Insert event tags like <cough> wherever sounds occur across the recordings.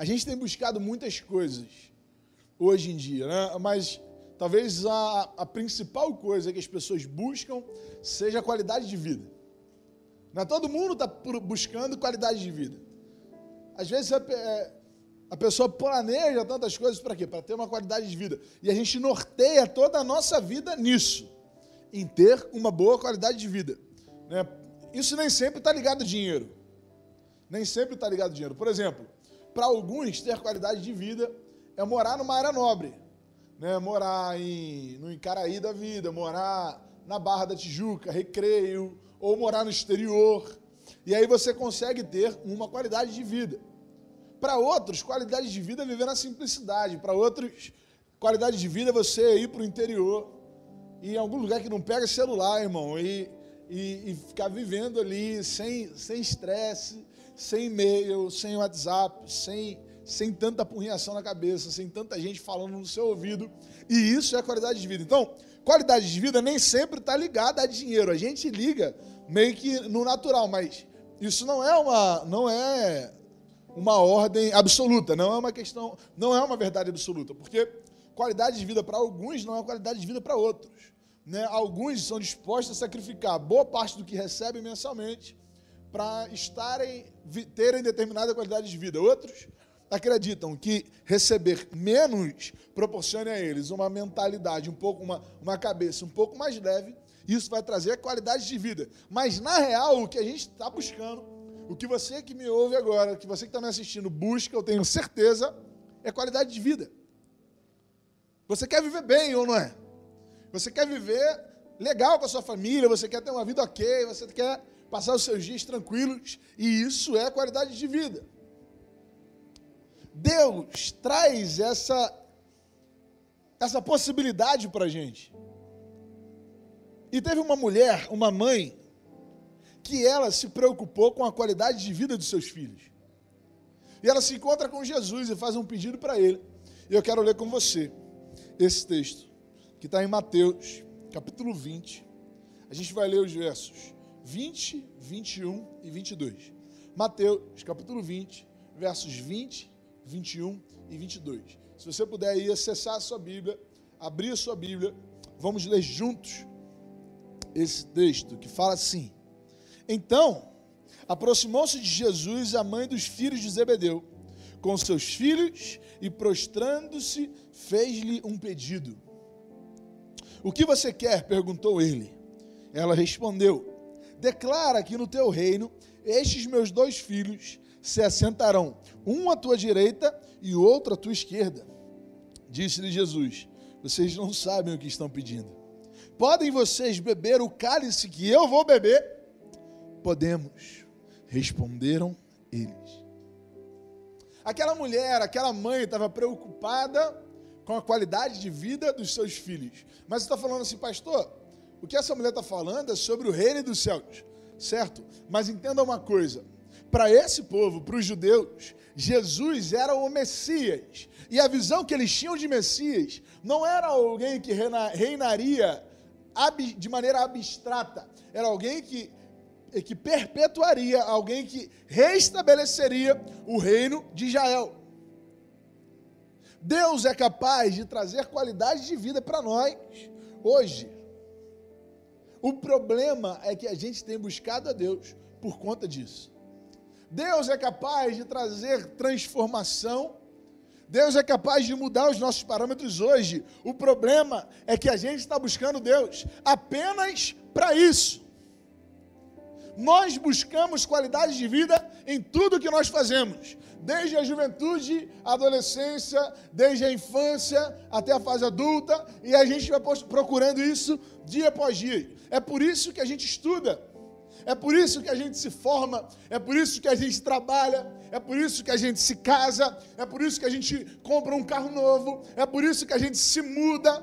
A gente tem buscado muitas coisas hoje em dia, né? mas talvez a, a principal coisa que as pessoas buscam seja a qualidade de vida. Não é? Todo mundo está buscando qualidade de vida. Às vezes a, é, a pessoa planeja tantas coisas para quê? Para ter uma qualidade de vida. E a gente norteia toda a nossa vida nisso, em ter uma boa qualidade de vida. Né? Isso nem sempre está ligado a dinheiro. Nem sempre está ligado a dinheiro. Por exemplo, para alguns, ter qualidade de vida é morar numa área nobre. Né? Morar em, no Icaraí da vida, morar na Barra da Tijuca, Recreio, ou morar no exterior. E aí você consegue ter uma qualidade de vida. Para outros, qualidade de vida é viver na simplicidade. Para outros, qualidade de vida é você ir para o interior, ir em algum lugar que não pega celular, irmão, e, e, e ficar vivendo ali sem estresse, sem e-mail, sem WhatsApp, sem, sem tanta apurrinhação na cabeça, sem tanta gente falando no seu ouvido. E isso é qualidade de vida. Então, qualidade de vida nem sempre está ligada a dinheiro. A gente liga meio que no natural, mas isso não é uma, não é uma ordem absoluta, não é uma questão, não é uma verdade absoluta, porque qualidade de vida para alguns não é qualidade de vida para outros. Né? Alguns são dispostos a sacrificar boa parte do que recebem mensalmente para estarem terem determinada qualidade de vida. Outros acreditam que receber menos proporcione a eles uma mentalidade, um pouco uma, uma cabeça um pouco mais leve. Isso vai trazer qualidade de vida. Mas na real, o que a gente está buscando, o que você que me ouve agora, que você que está me assistindo busca, eu tenho certeza, é qualidade de vida. Você quer viver bem ou não é? Você quer viver legal com a sua família, você quer ter uma vida ok, você quer passar os seus dias tranquilos, e isso é qualidade de vida. Deus traz essa, essa possibilidade para a gente. E teve uma mulher, uma mãe, que ela se preocupou com a qualidade de vida dos seus filhos. E ela se encontra com Jesus e faz um pedido para ele. E eu quero ler com você esse texto, que está em Mateus, capítulo 20. A gente vai ler os versos 20, 21 e 22. Mateus, capítulo 20, versos 20, 21 e 22. Se você puder ir acessar a sua Bíblia, abrir a sua Bíblia, vamos ler juntos esse texto que fala assim: Então, aproximou-se de Jesus a mãe dos filhos de Zebedeu, com seus filhos, e prostrando-se, fez-lhe um pedido. O que você quer? perguntou ele. Ela respondeu: declara que no teu reino estes meus dois filhos se assentarão, um à tua direita e outro à tua esquerda. Disse-lhe Jesus: Vocês não sabem o que estão pedindo. Podem vocês beber o cálice que eu vou beber? Podemos, responderam eles. Aquela mulher, aquela mãe estava preocupada com a qualidade de vida dos seus filhos. Mas está falando assim, pastor, o que essa mulher está falando é sobre o reino dos céus, certo? Mas entenda uma coisa: para esse povo, para os judeus, Jesus era o Messias. E a visão que eles tinham de Messias não era alguém que reinaria de maneira abstrata, era alguém que, que perpetuaria, alguém que restabeleceria o reino de Israel. Deus é capaz de trazer qualidade de vida para nós hoje. O problema é que a gente tem buscado a Deus por conta disso. Deus é capaz de trazer transformação. Deus é capaz de mudar os nossos parâmetros hoje. O problema é que a gente está buscando Deus apenas para isso. Nós buscamos qualidade de vida em tudo que nós fazemos, desde a juventude, a adolescência, desde a infância até a fase adulta, e a gente vai procurando isso dia após dia. É por isso que a gente estuda, é por isso que a gente se forma, é por isso que a gente trabalha, é por isso que a gente se casa, é por isso que a gente compra um carro novo, é por isso que a gente se muda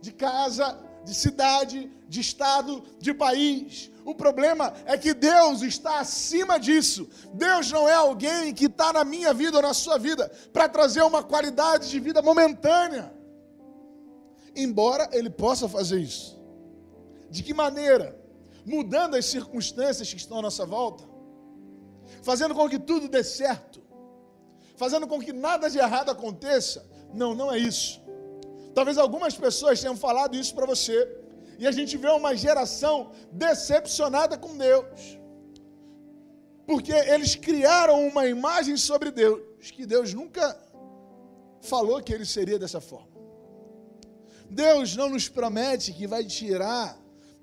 de casa, de cidade, de estado, de país. O problema é que Deus está acima disso. Deus não é alguém que está na minha vida ou na sua vida para trazer uma qualidade de vida momentânea. Embora Ele possa fazer isso. De que maneira? Mudando as circunstâncias que estão à nossa volta, fazendo com que tudo dê certo, fazendo com que nada de errado aconteça. Não, não é isso. Talvez algumas pessoas tenham falado isso para você. E a gente vê uma geração decepcionada com Deus. Porque eles criaram uma imagem sobre Deus que Deus nunca falou que ele seria dessa forma. Deus não nos promete que vai tirar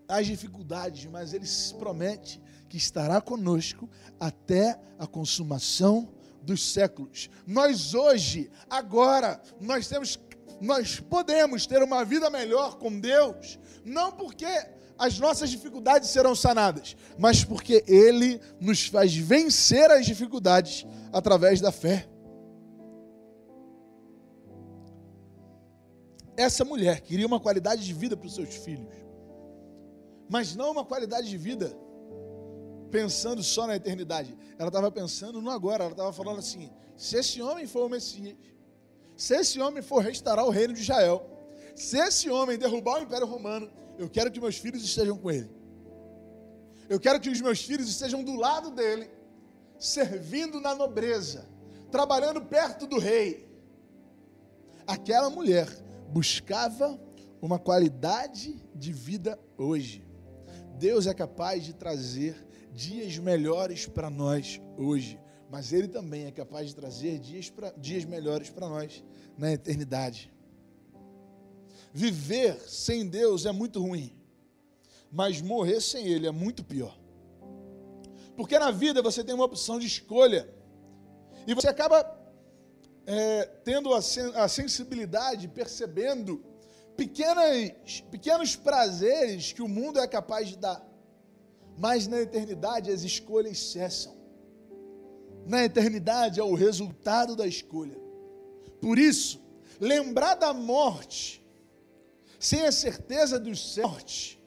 as dificuldades, mas ele promete que estará conosco até a consumação dos séculos. Nós hoje, agora, nós temos nós podemos ter uma vida melhor com Deus, não porque as nossas dificuldades serão sanadas, mas porque Ele nos faz vencer as dificuldades através da fé. Essa mulher queria uma qualidade de vida para os seus filhos, mas não uma qualidade de vida pensando só na eternidade. Ela estava pensando no agora. Ela estava falando assim: se esse homem for o Messias, se esse homem for restaurar o reino de Israel, se esse homem derrubar o Império Romano, eu quero que meus filhos estejam com ele. Eu quero que os meus filhos estejam do lado dele, servindo na nobreza, trabalhando perto do rei. Aquela mulher buscava uma qualidade de vida hoje. Deus é capaz de trazer dias melhores para nós hoje, mas Ele também é capaz de trazer dias, pra, dias melhores para nós na eternidade. Viver sem Deus é muito ruim, mas morrer sem Ele é muito pior. Porque na vida você tem uma opção de escolha, e você acaba é, tendo a, sen a sensibilidade, percebendo pequenas, pequenos prazeres que o mundo é capaz de dar mas na eternidade as escolhas cessam. Na eternidade é o resultado da escolha. Por isso, lembrar da morte, sem a certeza dos céus,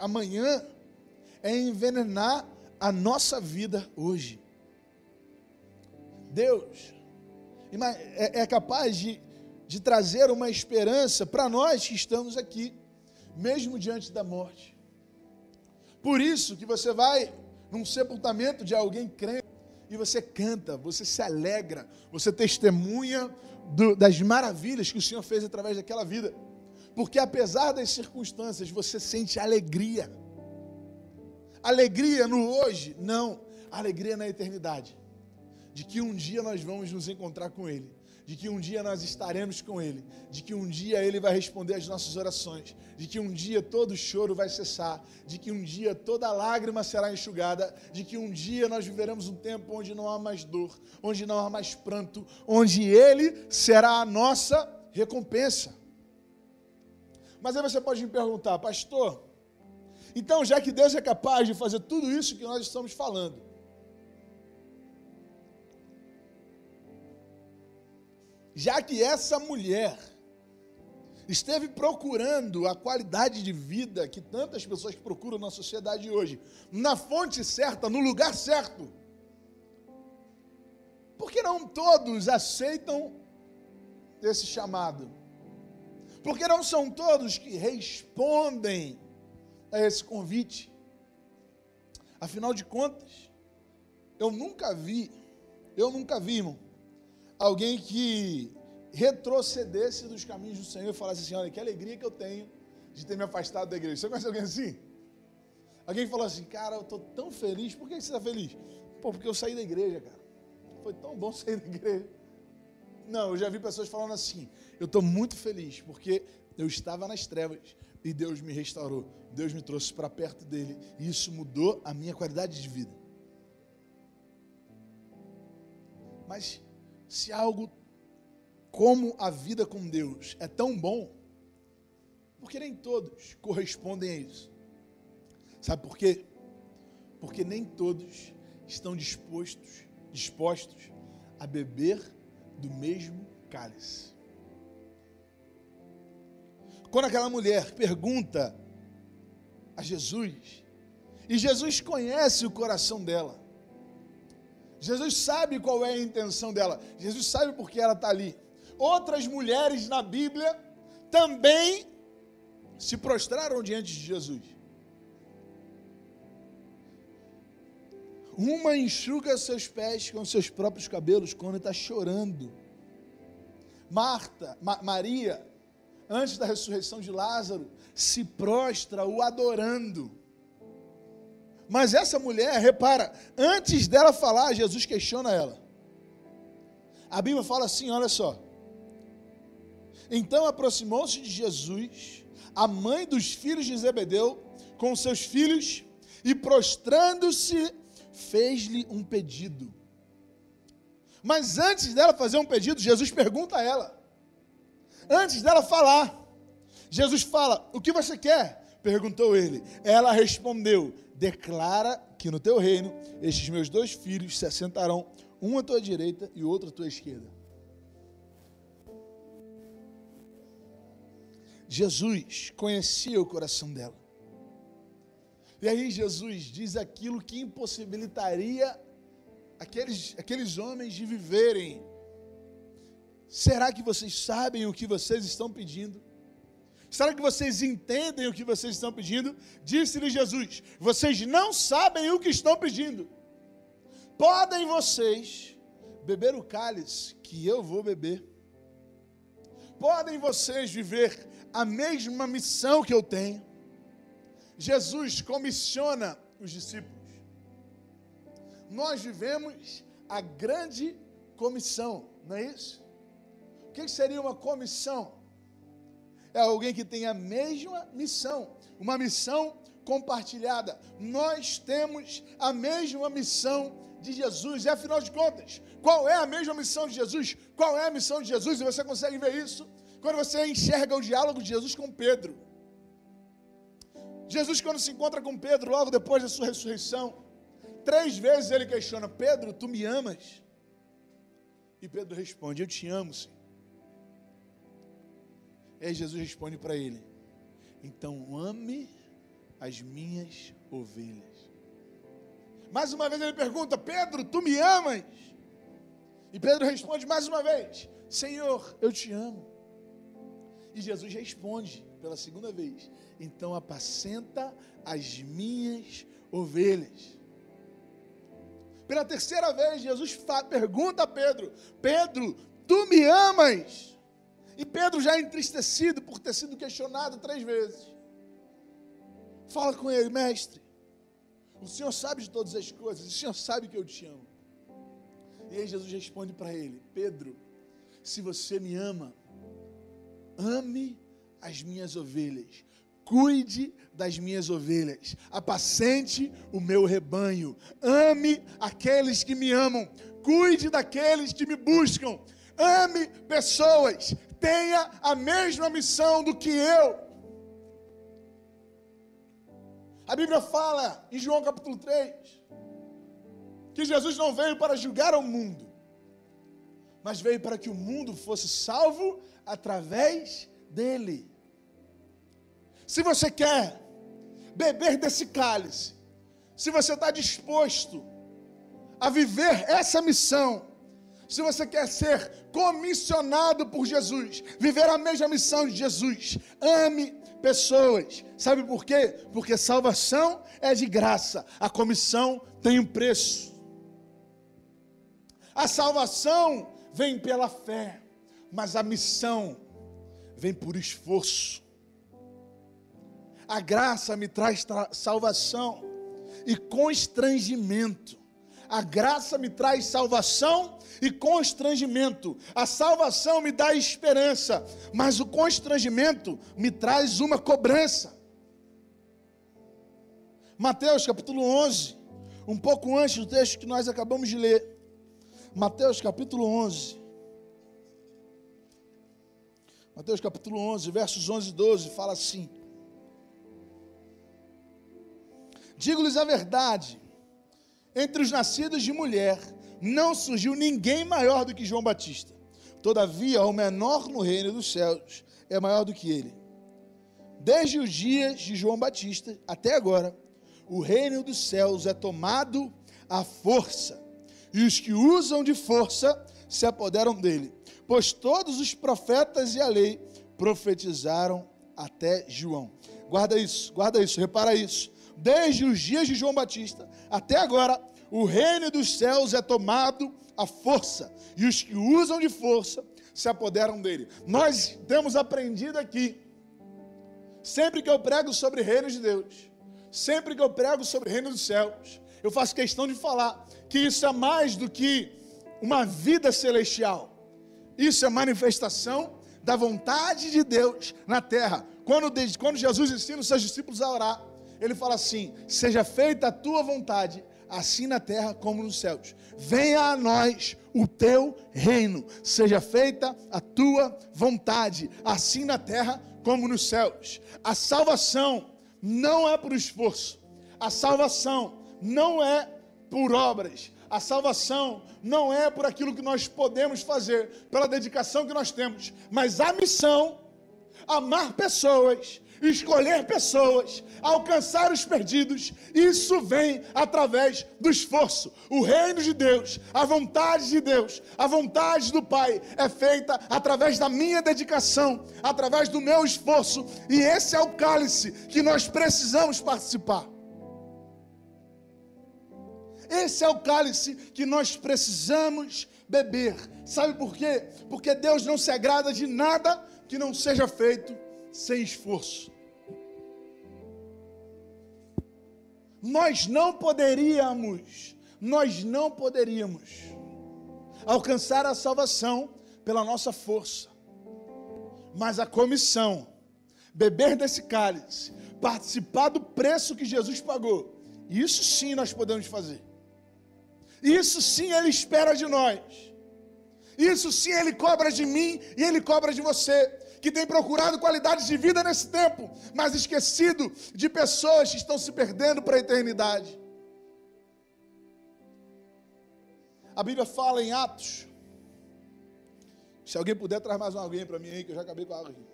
amanhã, é envenenar a nossa vida hoje. Deus é, é capaz de, de trazer uma esperança para nós que estamos aqui, mesmo diante da morte. Por isso que você vai num sepultamento de alguém crente e você canta, você se alegra, você testemunha do, das maravilhas que o Senhor fez através daquela vida. Porque apesar das circunstâncias, você sente alegria. Alegria no hoje? Não. Alegria na eternidade. De que um dia nós vamos nos encontrar com Ele de que um dia nós estaremos com Ele, de que um dia Ele vai responder às nossas orações, de que um dia todo choro vai cessar, de que um dia toda lágrima será enxugada, de que um dia nós viveremos um tempo onde não há mais dor, onde não há mais pranto, onde Ele será a nossa recompensa. Mas aí você pode me perguntar, pastor, então já que Deus é capaz de fazer tudo isso que nós estamos falando, já que essa mulher esteve procurando a qualidade de vida que tantas pessoas procuram na sociedade hoje, na fonte certa, no lugar certo, por que não todos aceitam esse chamado? Porque não são todos que respondem a esse convite. Afinal de contas, eu nunca vi, eu nunca vi, irmão, alguém que retrocedesse dos caminhos do Senhor e falasse assim: olha, que alegria que eu tenho de ter me afastado da igreja. Você conhece alguém assim? Alguém falou assim, cara, eu estou tão feliz. Por que você está feliz? Pô, porque eu saí da igreja, cara. Foi tão bom <laughs> sair da igreja. Não, eu já vi pessoas falando assim, eu estou muito feliz, porque eu estava nas trevas e Deus me restaurou. Deus me trouxe para perto dele. E isso mudou a minha qualidade de vida. Mas se algo como a vida com Deus é tão bom, porque nem todos correspondem a isso. Sabe por quê? Porque nem todos estão dispostos, dispostos a beber do mesmo cálice. Quando aquela mulher pergunta a Jesus, e Jesus conhece o coração dela, Jesus sabe qual é a intenção dela. Jesus sabe por que ela está ali. Outras mulheres na Bíblia também se prostraram diante de Jesus. Uma enxuga seus pés com seus próprios cabelos quando está chorando. Marta, Ma Maria, antes da ressurreição de Lázaro, se prostra o adorando. Mas essa mulher, repara, antes dela falar, Jesus questiona ela. A Bíblia fala assim: olha só. Então aproximou-se de Jesus, a mãe dos filhos de Zebedeu, com seus filhos, e prostrando-se, fez-lhe um pedido. Mas antes dela fazer um pedido, Jesus pergunta a ela. Antes dela falar, Jesus fala: O que você quer? Perguntou ele. Ela respondeu: Declara que no teu reino estes meus dois filhos se assentarão, um à tua direita e outro à tua esquerda. Jesus conhecia o coração dela. E aí Jesus diz aquilo que impossibilitaria aqueles, aqueles homens de viverem. Será que vocês sabem o que vocês estão pedindo? Será que vocês entendem o que vocês estão pedindo? Disse-lhe Jesus: Vocês não sabem o que estão pedindo. Podem vocês beber o cálice que eu vou beber? Podem vocês viver a mesma missão que eu tenho. Jesus comissiona os discípulos. Nós vivemos a grande comissão, não é isso? O que seria uma comissão? É alguém que tem a mesma missão, uma missão compartilhada. Nós temos a mesma missão de Jesus, e afinal de contas, qual é a mesma missão de Jesus? Qual é a missão de Jesus? E você consegue ver isso quando você enxerga o diálogo de Jesus com Pedro. Jesus, quando se encontra com Pedro, logo depois da sua ressurreição, três vezes ele questiona: Pedro, tu me amas? E Pedro responde: Eu te amo, sim. E aí Jesus responde para ele: Então ame as minhas ovelhas. Mais uma vez ele pergunta: Pedro, tu me amas? E Pedro responde mais uma vez: Senhor, eu te amo. E Jesus responde pela segunda vez: Então apacenta as minhas ovelhas. Pela terceira vez, Jesus pergunta a Pedro: Pedro, tu me amas? E Pedro, já entristecido por ter sido questionado três vezes, fala com ele: Mestre, o Senhor sabe de todas as coisas, o Senhor sabe que eu te amo. E aí Jesus responde para ele: Pedro, se você me ama, ame as minhas ovelhas, cuide das minhas ovelhas, apacente o meu rebanho, ame aqueles que me amam, cuide daqueles que me buscam, ame pessoas, tenha a mesma missão do que eu. A Bíblia fala em João capítulo 3 que Jesus não veio para julgar o mundo, mas veio para que o mundo fosse salvo através dele. Se você quer beber desse cálice, se você está disposto a viver essa missão, se você quer ser comissionado por Jesus, viver a mesma missão de Jesus, ame pessoas. Sabe por quê? Porque salvação é de graça, a comissão tem um preço. A salvação vem pela fé mas a missão vem por esforço. A graça me traz salvação e constrangimento. A graça me traz salvação e constrangimento. A salvação me dá esperança, mas o constrangimento me traz uma cobrança. Mateus capítulo 11, um pouco antes do texto que nós acabamos de ler. Mateus capítulo 11. Mateus capítulo 11, versos 11 e 12, fala assim: Digo-lhes a verdade, entre os nascidos de mulher, não surgiu ninguém maior do que João Batista. Todavia, o menor no reino dos céus é maior do que ele. Desde os dias de João Batista até agora, o reino dos céus é tomado à força, e os que usam de força se apoderam dele pois todos os profetas e a lei profetizaram até João. Guarda isso, guarda isso, repara isso. Desde os dias de João Batista até agora, o reino dos céus é tomado à força, e os que usam de força se apoderam dele. Nós temos aprendido aqui, sempre que eu prego sobre reino de Deus, sempre que eu prego sobre reino dos céus, eu faço questão de falar que isso é mais do que uma vida celestial. Isso é manifestação da vontade de Deus na terra. Quando, quando Jesus ensina os seus discípulos a orar, ele fala assim: Seja feita a tua vontade, assim na terra como nos céus. Venha a nós o teu reino, seja feita a tua vontade, assim na terra como nos céus. A salvação não é por esforço, a salvação não é por obras, a salvação não é por aquilo que nós podemos fazer, pela dedicação que nós temos, mas a missão, amar pessoas, escolher pessoas, alcançar os perdidos, isso vem através do esforço. O reino de Deus, a vontade de Deus, a vontade do Pai é feita através da minha dedicação, através do meu esforço, e esse é o cálice que nós precisamos participar. Esse é o cálice que nós precisamos beber. Sabe por quê? Porque Deus não se agrada de nada que não seja feito sem esforço. Nós não poderíamos, nós não poderíamos alcançar a salvação pela nossa força. Mas a comissão, beber desse cálice, participar do preço que Jesus pagou, isso sim nós podemos fazer. Isso sim Ele espera de nós. Isso sim Ele cobra de mim e Ele cobra de você, que tem procurado qualidades de vida nesse tempo, mas esquecido de pessoas que estão se perdendo para a eternidade. A Bíblia fala em Atos. Se alguém puder, traz mais alguém para mim aí, que eu já acabei com a água aqui.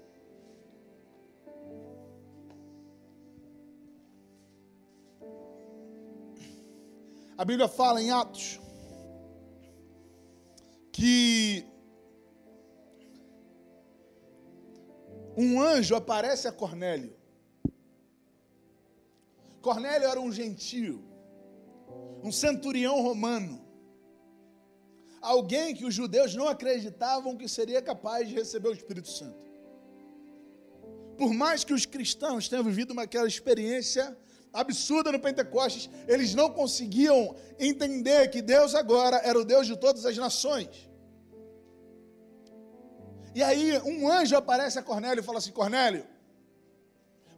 A Bíblia fala em Atos que um anjo aparece a Cornélio. Cornélio era um gentio, um centurião romano, alguém que os judeus não acreditavam que seria capaz de receber o Espírito Santo. Por mais que os cristãos tenham vivido uma, aquela experiência absurda no Pentecostes, eles não conseguiam entender que Deus agora era o Deus de todas as nações. E aí um anjo aparece a Cornélio e fala assim: Cornélio,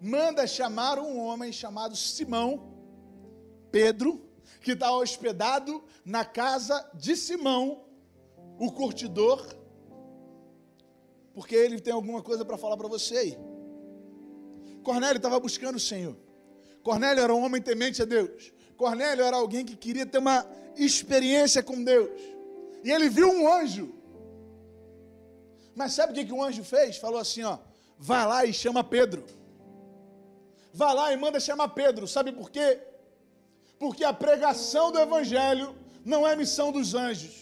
manda chamar um homem chamado Simão, Pedro, que está hospedado na casa de Simão, o curtidor, porque ele tem alguma coisa para falar para você aí. Cornélio estava buscando o Senhor. Cornélio era um homem temente a Deus. Cornélio era alguém que queria ter uma experiência com Deus. E ele viu um anjo. Mas sabe o que, que o anjo fez? Falou assim: ó, vai lá e chama Pedro. Vai lá e manda chamar Pedro. Sabe por quê? Porque a pregação do Evangelho não é missão dos anjos.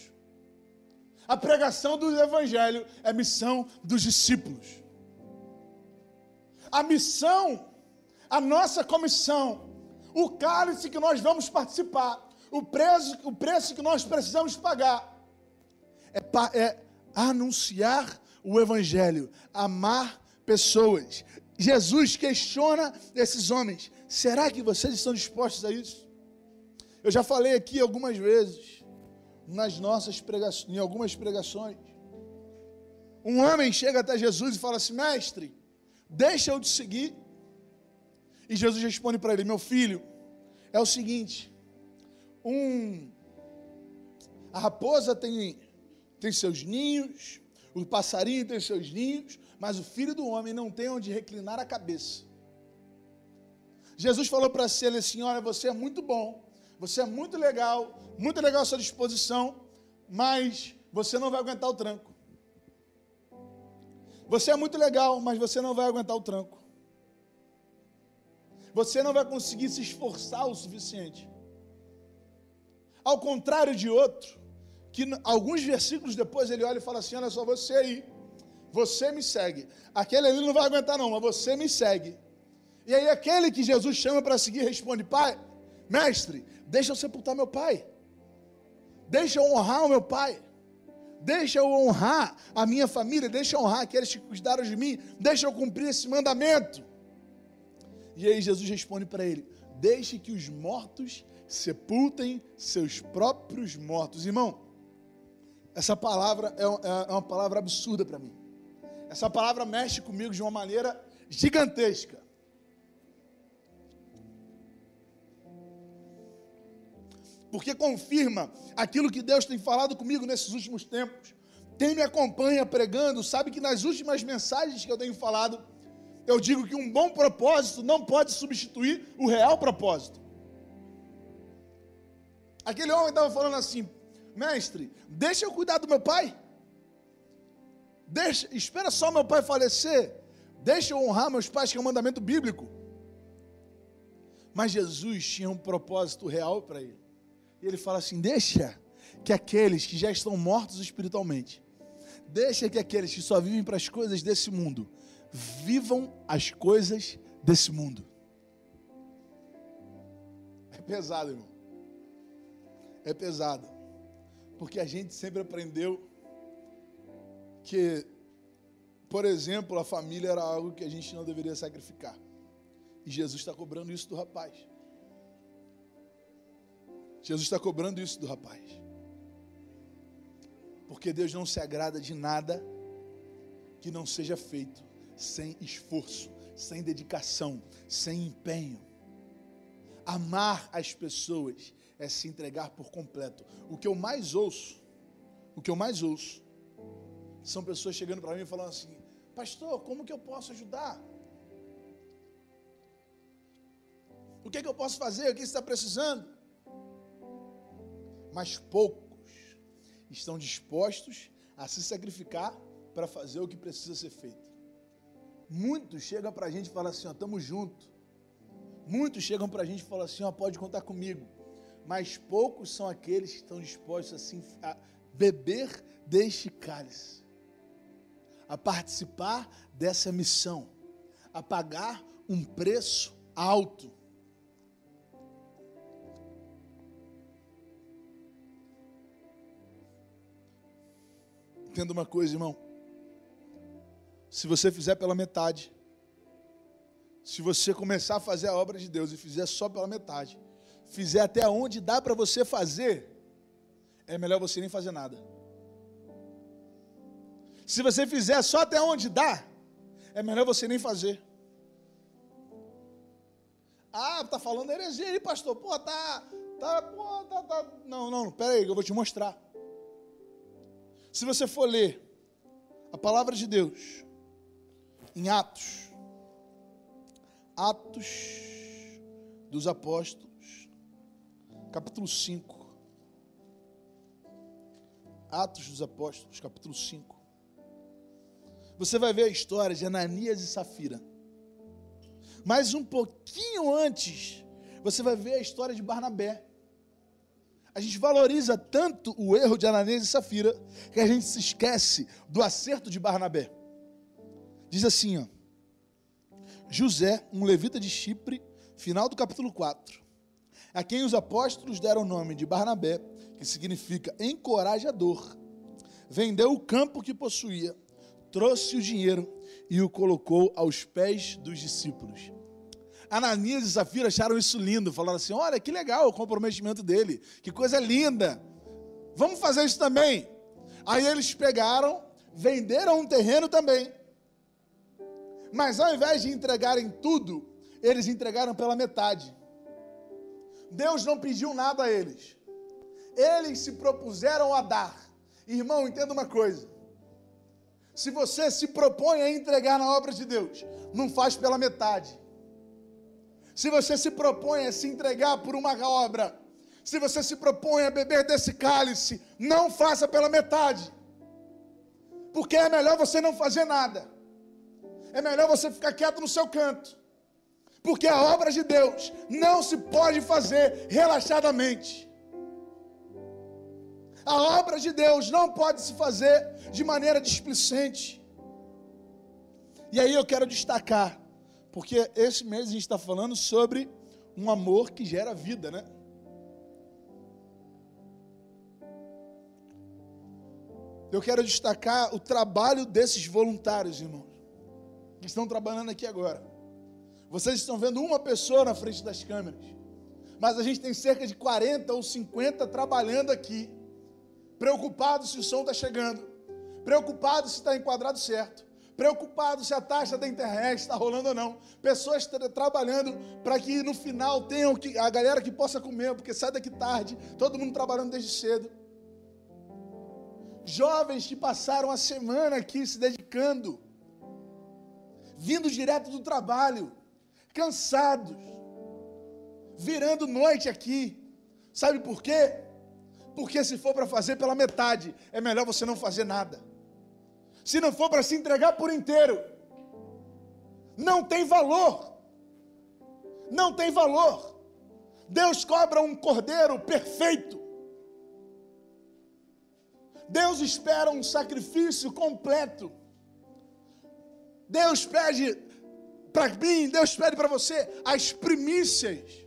A pregação do Evangelho é missão dos discípulos. A missão a nossa comissão, o cálice que nós vamos participar, o preço, o preço que nós precisamos pagar, é, é anunciar o Evangelho, amar pessoas. Jesus questiona esses homens: será que vocês estão dispostos a isso? Eu já falei aqui algumas vezes, nas nossas pregações, em algumas pregações. Um homem chega até Jesus e fala assim: Mestre, deixa eu te seguir. E Jesus responde para ele: Meu filho, é o seguinte: um, a raposa tem, tem seus ninhos, o passarinho tem seus ninhos, mas o filho do homem não tem onde reclinar a cabeça. Jesus falou para ele assim: Olha, você é muito bom, você é muito legal, muito legal a sua disposição, mas você não vai aguentar o tranco. Você é muito legal, mas você não vai aguentar o tranco você não vai conseguir se esforçar o suficiente. Ao contrário de outro, que alguns versículos depois ele olha e fala assim: Olha só, você aí, você me segue. Aquele ali não vai aguentar, não, mas você me segue. E aí, aquele que Jesus chama para seguir responde: Pai, mestre, Deixa eu sepultar meu pai. Deixa eu honrar o meu pai. Deixa eu honrar a minha família. Deixa eu honrar aqueles que cuidaram de mim. Deixa eu cumprir esse mandamento. E aí Jesus responde para ele: Deixe que os mortos sepultem seus próprios mortos. Irmão, essa palavra é, é uma palavra absurda para mim. Essa palavra mexe comigo de uma maneira gigantesca. porque confirma aquilo que Deus tem falado comigo nesses últimos tempos. Quem me acompanha pregando sabe que nas últimas mensagens que eu tenho falado, eu digo que um bom propósito não pode substituir o real propósito. Aquele homem estava falando assim: mestre, deixa eu cuidar do meu pai. Deixa, espera só meu pai falecer. Deixa eu honrar meus pais, que é um mandamento bíblico. Mas Jesus tinha um propósito real para ele. E ele fala assim: deixa que aqueles que já estão mortos espiritualmente, deixa que aqueles que só vivem para as coisas desse mundo, vivam as coisas desse mundo. É pesado, irmão. É pesado. Porque a gente sempre aprendeu que, por exemplo, a família era algo que a gente não deveria sacrificar. E Jesus está cobrando isso do rapaz. Jesus está cobrando isso do rapaz. Porque Deus não se agrada de nada que não seja feito sem esforço, sem dedicação, sem empenho. Amar as pessoas é se entregar por completo. O que eu mais ouço, o que eu mais ouço, são pessoas chegando para mim e falando assim: Pastor, como que eu posso ajudar? O que, é que eu posso fazer? O que você está precisando? mas poucos estão dispostos a se sacrificar para fazer o que precisa ser feito. Muitos chegam para a gente e falam assim: ó, estamos juntos. Muitos chegam para a gente e falam assim: ó, pode contar comigo. Mas poucos são aqueles que estão dispostos a beber deste cálice, a participar dessa missão, a pagar um preço alto Entenda uma coisa, irmão. Se você fizer pela metade, se você começar a fazer a obra de Deus e fizer só pela metade, fizer até onde dá para você fazer, é melhor você nem fazer nada. Se você fizer só até onde dá, é melhor você nem fazer. Ah, tá falando heresia aí, pastor. Pô, tá, tá, pô, tá, tá. Não, não, pera aí, eu vou te mostrar. Se você for ler a palavra de Deus em Atos, Atos dos Apóstolos, capítulo 5. Atos dos Apóstolos, capítulo 5. Você vai ver a história de Ananias e Safira. Mas um pouquinho antes, você vai ver a história de Barnabé. A gente valoriza tanto o erro de Ananias e Safira que a gente se esquece do acerto de Barnabé. Diz assim, ó. José, um levita de Chipre, final do capítulo 4, a quem os apóstolos deram o nome de Barnabé, que significa encorajador, vendeu o campo que possuía, trouxe o dinheiro e o colocou aos pés dos discípulos. Ananias e Safira acharam isso lindo, falaram assim: olha que legal o comprometimento dele, que coisa linda, vamos fazer isso também. Aí eles pegaram, venderam um terreno também, mas ao invés de entregarem tudo, eles entregaram pela metade. Deus não pediu nada a eles, eles se propuseram a dar. Irmão, entenda uma coisa. Se você se propõe a entregar na obra de Deus, não faz pela metade. Se você se propõe a se entregar por uma obra, se você se propõe a beber desse cálice, não faça pela metade. Porque é melhor você não fazer nada. É melhor você ficar quieto no seu canto. Porque a obra de Deus não se pode fazer relaxadamente. A obra de Deus não pode se fazer de maneira displicente. E aí eu quero destacar, porque esse mês a gente está falando sobre um amor que gera vida, né? Eu quero destacar o trabalho desses voluntários, irmãos, que estão trabalhando aqui agora. Vocês estão vendo uma pessoa na frente das câmeras, mas a gente tem cerca de 40 ou 50 trabalhando aqui, preocupados se o som está chegando, preocupados se está enquadrado certo, preocupados se a taxa da internet está rolando ou não. Pessoas tra trabalhando para que no final tenham que, a galera que possa comer, porque sai daqui tarde, todo mundo trabalhando desde cedo. Jovens que passaram a semana aqui se dedicando, vindo direto do trabalho, cansados, virando noite aqui. Sabe por quê? Porque se for para fazer pela metade, é melhor você não fazer nada. Se não for para se entregar por inteiro, não tem valor. Não tem valor. Deus cobra um cordeiro perfeito. Deus espera um sacrifício completo. Deus pede para mim, Deus pede para você as primícias.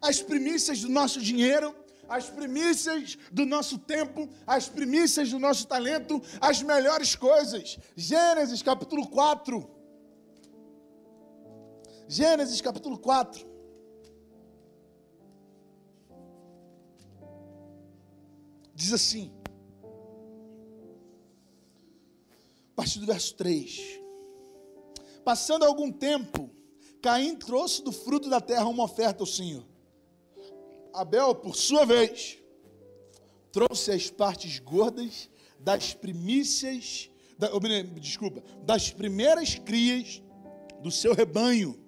As primícias do nosso dinheiro, as primícias do nosso tempo, as primícias do nosso talento, as melhores coisas. Gênesis capítulo 4. Gênesis capítulo 4. Diz assim, a partir do verso 3. Passando algum tempo, Caim trouxe do fruto da terra uma oferta ao Senhor. Abel, por sua vez, trouxe as partes gordas das primícias, da, desculpa, das primeiras crias do seu rebanho.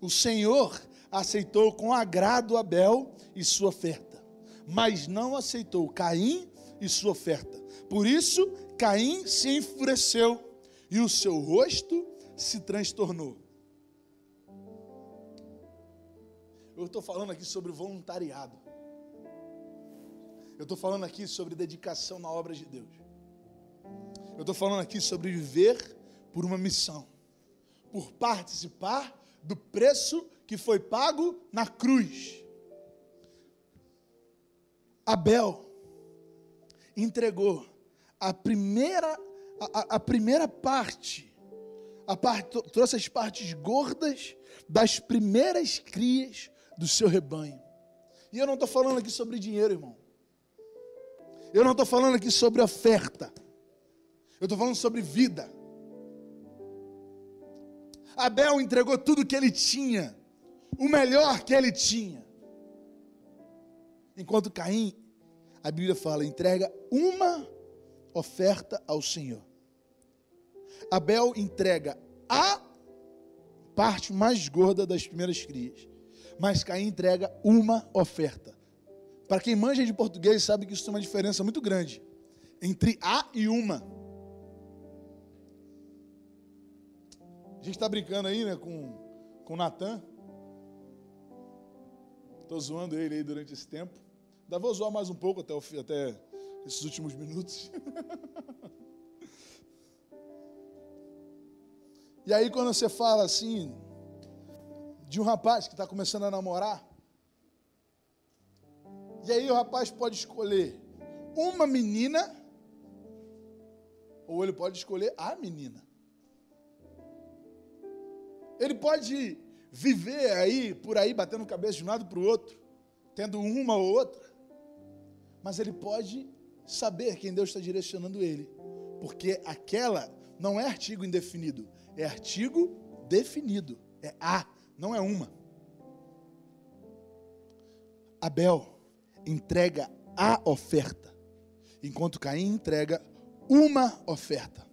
O Senhor aceitou com agrado Abel e sua oferta, mas não aceitou Caim e sua oferta. Por isso, Caim se enfureceu e o seu rosto se transtornou. Eu estou falando aqui sobre voluntariado. Eu estou falando aqui sobre dedicação na obra de Deus. Eu estou falando aqui sobre viver por uma missão, por participar do preço que foi pago na cruz. Abel entregou a primeira, a, a primeira parte, parte, trouxe as partes gordas das primeiras crias do seu rebanho. E eu não estou falando aqui sobre dinheiro, irmão. Eu não estou falando aqui sobre oferta. Eu estou falando sobre vida. Abel entregou tudo que ele tinha, o melhor que ele tinha. Enquanto Caim, a Bíblia fala, entrega uma oferta ao Senhor. Abel entrega a parte mais gorda das primeiras crias mas Caim entrega uma oferta. Para quem manja de português, sabe que isso tem uma diferença muito grande entre a e uma. A gente está brincando aí, né, com, com o Natan. Estou zoando ele aí durante esse tempo. Ainda vou zoar mais um pouco até, o, até esses últimos minutos. <laughs> e aí, quando você fala assim, de um rapaz que está começando a namorar. E aí o rapaz pode escolher uma menina, ou ele pode escolher a menina. Ele pode viver aí, por aí, batendo cabeça de um lado para o outro, tendo uma ou outra, mas ele pode saber quem Deus está direcionando ele, porque aquela não é artigo indefinido, é artigo definido, é a não é uma. Abel entrega a oferta, enquanto Caim entrega uma oferta.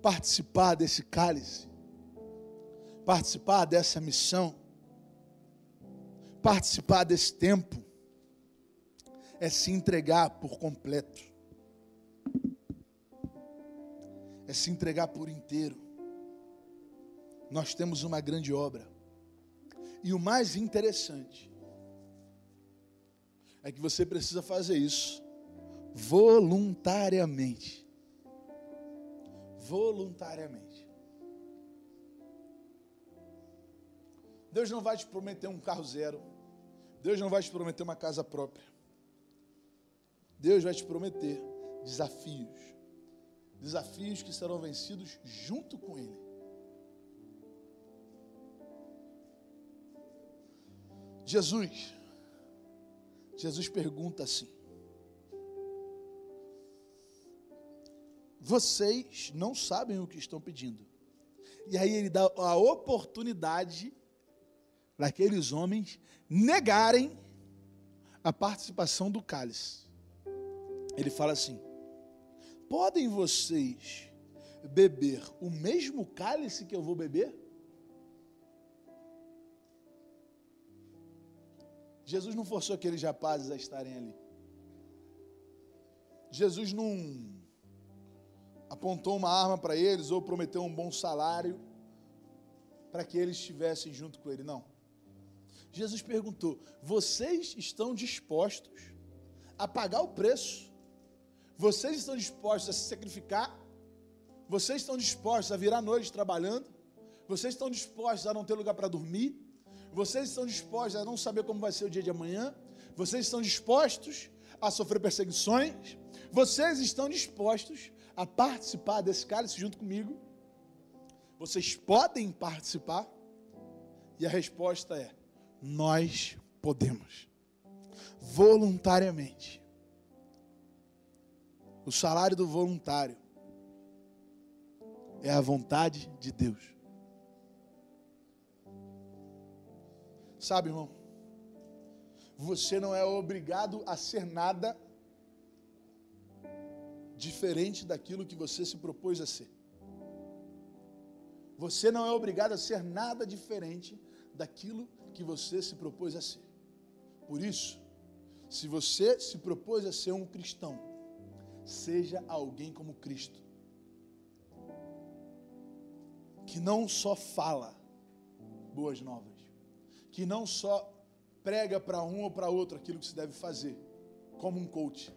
Participar desse cálice, participar dessa missão, participar desse tempo, é se entregar por completo, é se entregar por inteiro nós temos uma grande obra. E o mais interessante é que você precisa fazer isso voluntariamente. Voluntariamente. Deus não vai te prometer um carro zero. Deus não vai te prometer uma casa própria. Deus vai te prometer desafios. Desafios que serão vencidos junto com Ele. Jesus, Jesus pergunta assim: Vocês não sabem o que estão pedindo. E aí ele dá a oportunidade para aqueles homens negarem a participação do cálice. Ele fala assim: Podem vocês beber o mesmo cálice que eu vou beber? Jesus não forçou aqueles rapazes a estarem ali. Jesus não apontou uma arma para eles ou prometeu um bom salário para que eles estivessem junto com ele. Não. Jesus perguntou: Vocês estão dispostos a pagar o preço? Vocês estão dispostos a se sacrificar? Vocês estão dispostos a virar noite trabalhando? Vocês estão dispostos a não ter lugar para dormir? Vocês estão dispostos a não saber como vai ser o dia de amanhã? Vocês estão dispostos a sofrer perseguições? Vocês estão dispostos a participar desse cálice junto comigo? Vocês podem participar? E a resposta é: nós podemos. Voluntariamente. O salário do voluntário é a vontade de Deus. Sabe, irmão? Você não é obrigado a ser nada diferente daquilo que você se propôs a ser. Você não é obrigado a ser nada diferente daquilo que você se propôs a ser. Por isso, se você se propôs a ser um cristão, seja alguém como Cristo, que não só fala boas novas, que não só prega para um ou para outro aquilo que se deve fazer, como um coach.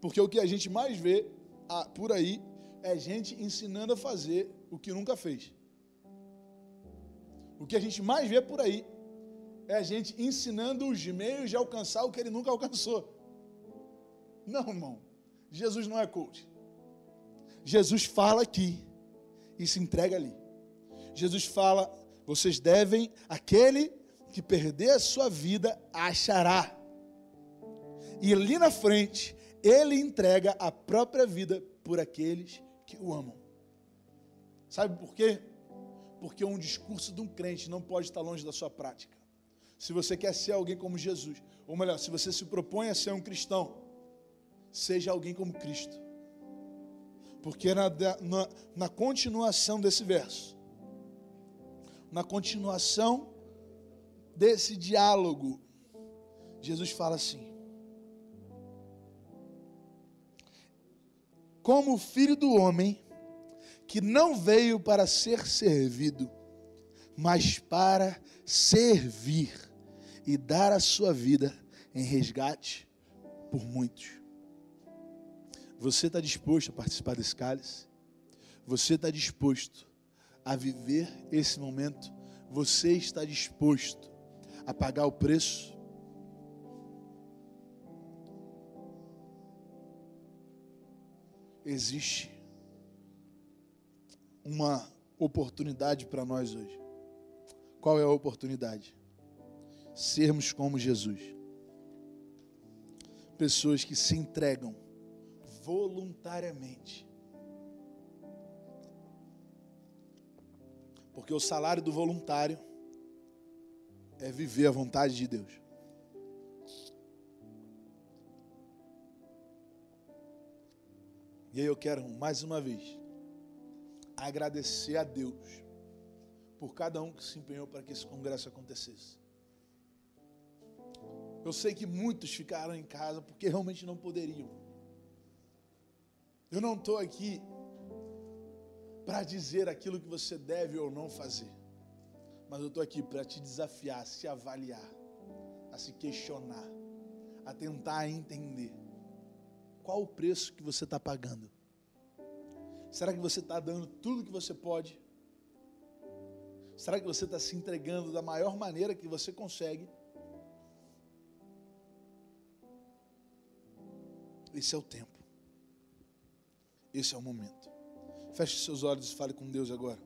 Porque o que a gente mais vê ah, por aí é gente ensinando a fazer o que nunca fez. O que a gente mais vê por aí é gente ensinando os meios de alcançar o que ele nunca alcançou. Não, irmão. Jesus não é coach. Jesus fala aqui e se entrega ali. Jesus fala vocês devem, aquele que perder a sua vida, achará. E ali na frente, ele entrega a própria vida por aqueles que o amam. Sabe por quê? Porque um discurso de um crente não pode estar longe da sua prática. Se você quer ser alguém como Jesus, ou melhor, se você se propõe a ser um cristão, seja alguém como Cristo. Porque na, na, na continuação desse verso, na continuação desse diálogo, Jesus fala assim: Como o filho do homem, que não veio para ser servido, mas para servir e dar a sua vida em resgate por muitos. Você está disposto a participar desse cálice? Você está disposto a viver esse momento, você está disposto a pagar o preço? Existe uma oportunidade para nós hoje. Qual é a oportunidade? Sermos como Jesus. Pessoas que se entregam voluntariamente Porque o salário do voluntário é viver a vontade de Deus. E aí eu quero, mais uma vez, agradecer a Deus por cada um que se empenhou para que esse congresso acontecesse. Eu sei que muitos ficaram em casa porque realmente não poderiam. Eu não estou aqui para dizer aquilo que você deve ou não fazer. Mas eu estou aqui para te desafiar a se avaliar, a se questionar, a tentar entender qual o preço que você está pagando. Será que você está dando tudo que você pode? Será que você está se entregando da maior maneira que você consegue? Esse é o tempo. Esse é o momento. Feche seus olhos e fale com Deus agora.